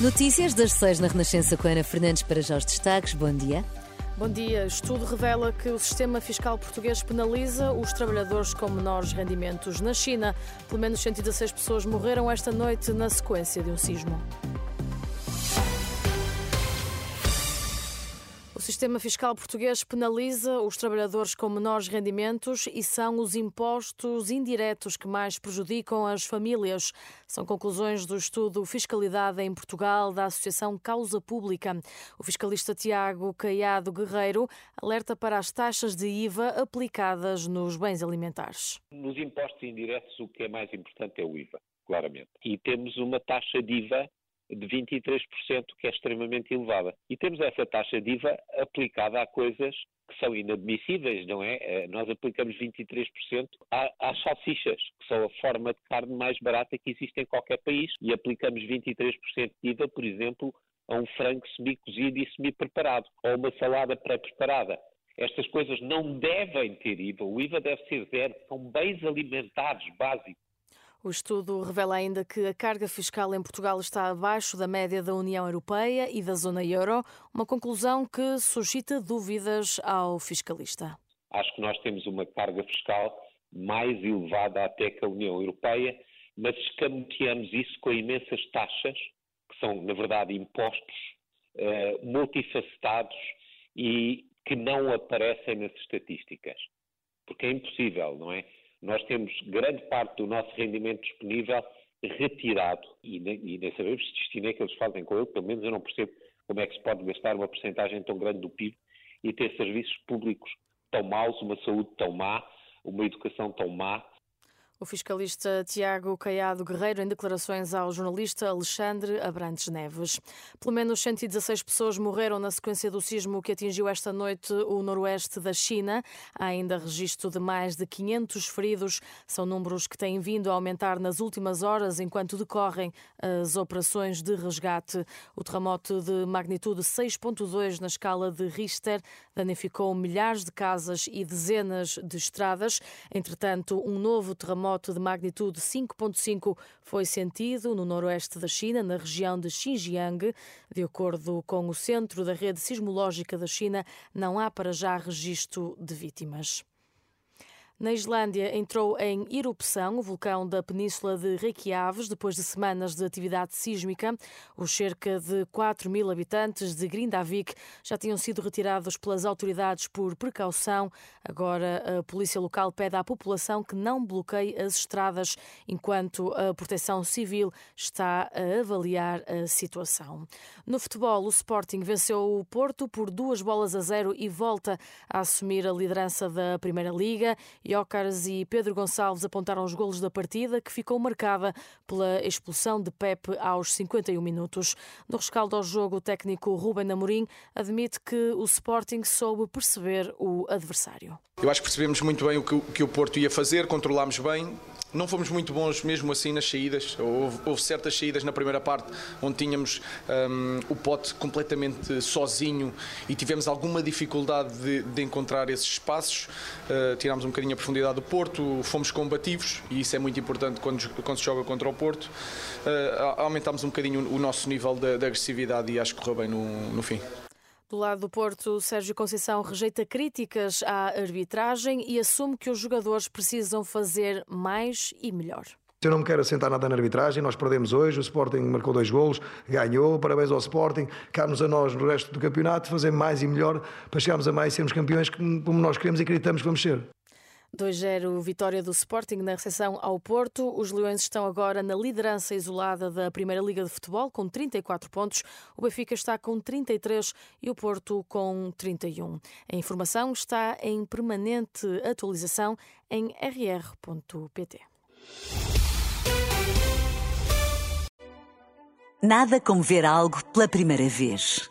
Notícias das seis na Renascença com Ana Fernandes para já os destaques. Bom dia. Bom dia. Estudo revela que o sistema fiscal português penaliza os trabalhadores com menores rendimentos. Na China, pelo menos 116 pessoas morreram esta noite na sequência de um sismo. Sistema fiscal português penaliza os trabalhadores com menores rendimentos e são os impostos indiretos que mais prejudicam as famílias. São conclusões do estudo Fiscalidade em Portugal da Associação Causa Pública. O fiscalista Tiago Caiado Guerreiro alerta para as taxas de IVA aplicadas nos bens alimentares. Nos impostos indiretos, o que é mais importante é o IVA, claramente. E temos uma taxa de IVA de 23%, que é extremamente elevada. E temos essa taxa de IVA aplicada a coisas que são inadmissíveis, não é? Eh, nós aplicamos 23% às salsichas, que são a forma de carne mais barata que existe em qualquer país, e aplicamos 23% de IVA, por exemplo, a um frango semi-cozido e semi-preparado, ou uma salada pré-preparada. Estas coisas não devem ter IVA, o IVA deve ser zero, são bens alimentares básicos o estudo revela ainda que a carga fiscal em Portugal está abaixo da média da União Europeia e da zona euro, uma conclusão que suscita dúvidas ao fiscalista. Acho que nós temos uma carga fiscal mais elevada até que a União Europeia, mas escamoteamos isso com imensas taxas, que são, na verdade, impostos uh, multifacetados e que não aparecem nas estatísticas. Porque é impossível, não é? Nós temos grande parte do nosso rendimento disponível retirado e nem, e nem sabemos se destino é que eles fazem com ele, pelo menos eu não percebo como é que se pode gastar uma porcentagem tão grande do PIB e ter serviços públicos tão maus, uma saúde tão má, uma educação tão má, o fiscalista Tiago Caiado Guerreiro, em declarações ao jornalista Alexandre Abrantes Neves. Pelo menos 116 pessoas morreram na sequência do sismo que atingiu esta noite o noroeste da China. Há ainda registro de mais de 500 feridos. São números que têm vindo a aumentar nas últimas horas enquanto decorrem as operações de resgate. O terremoto de magnitude 6.2 na escala de Richter danificou milhares de casas e dezenas de estradas. Entretanto, um novo terremoto terremoto de magnitude 5.5 foi sentido no noroeste da China, na região de Xinjiang. De acordo com o Centro da Rede Sismológica da China, não há para já registro de vítimas. Na Islândia entrou em erupção o vulcão da península de Reykjanes depois de semanas de atividade sísmica. Os cerca de 4 mil habitantes de Grindavik já tinham sido retirados pelas autoridades por precaução. Agora a polícia local pede à população que não bloqueie as estradas enquanto a proteção civil está a avaliar a situação. No futebol, o Sporting venceu o Porto por duas bolas a zero e volta a assumir a liderança da Primeira Liga. Jócaras e Pedro Gonçalves apontaram os golos da partida, que ficou marcada pela expulsão de Pepe aos 51 minutos. No rescaldo ao jogo, o técnico Ruben Amorim admite que o Sporting soube perceber o adversário. Eu acho que percebemos muito bem o que o Porto ia fazer, controlámos bem, não fomos muito bons mesmo assim nas saídas. Houve, houve certas saídas na primeira parte onde tínhamos um, o pote completamente sozinho e tivemos alguma dificuldade de, de encontrar esses espaços. Uh, tirámos um bocadinho a profundidade do Porto, fomos combativos e isso é muito importante quando, quando se joga contra o Porto. Uh, aumentámos um bocadinho o nosso nível de, de agressividade e acho que correu bem no, no fim. Do lado do Porto, Sérgio Conceição rejeita críticas à arbitragem e assume que os jogadores precisam fazer mais e melhor. Eu não me quero assentar nada na arbitragem, nós perdemos hoje, o Sporting marcou dois golos, ganhou, parabéns ao Sporting, cabe-nos a nós no resto do campeonato fazer mais e melhor para chegarmos a mais e sermos campeões como nós queremos e acreditamos que vamos ser. 2-0 vitória do Sporting na recepção ao Porto. Os Leões estão agora na liderança isolada da Primeira Liga de Futebol com 34 pontos. O Benfica está com 33 e o Porto com 31. A informação está em permanente atualização em rr.pt. Nada como ver algo pela primeira vez.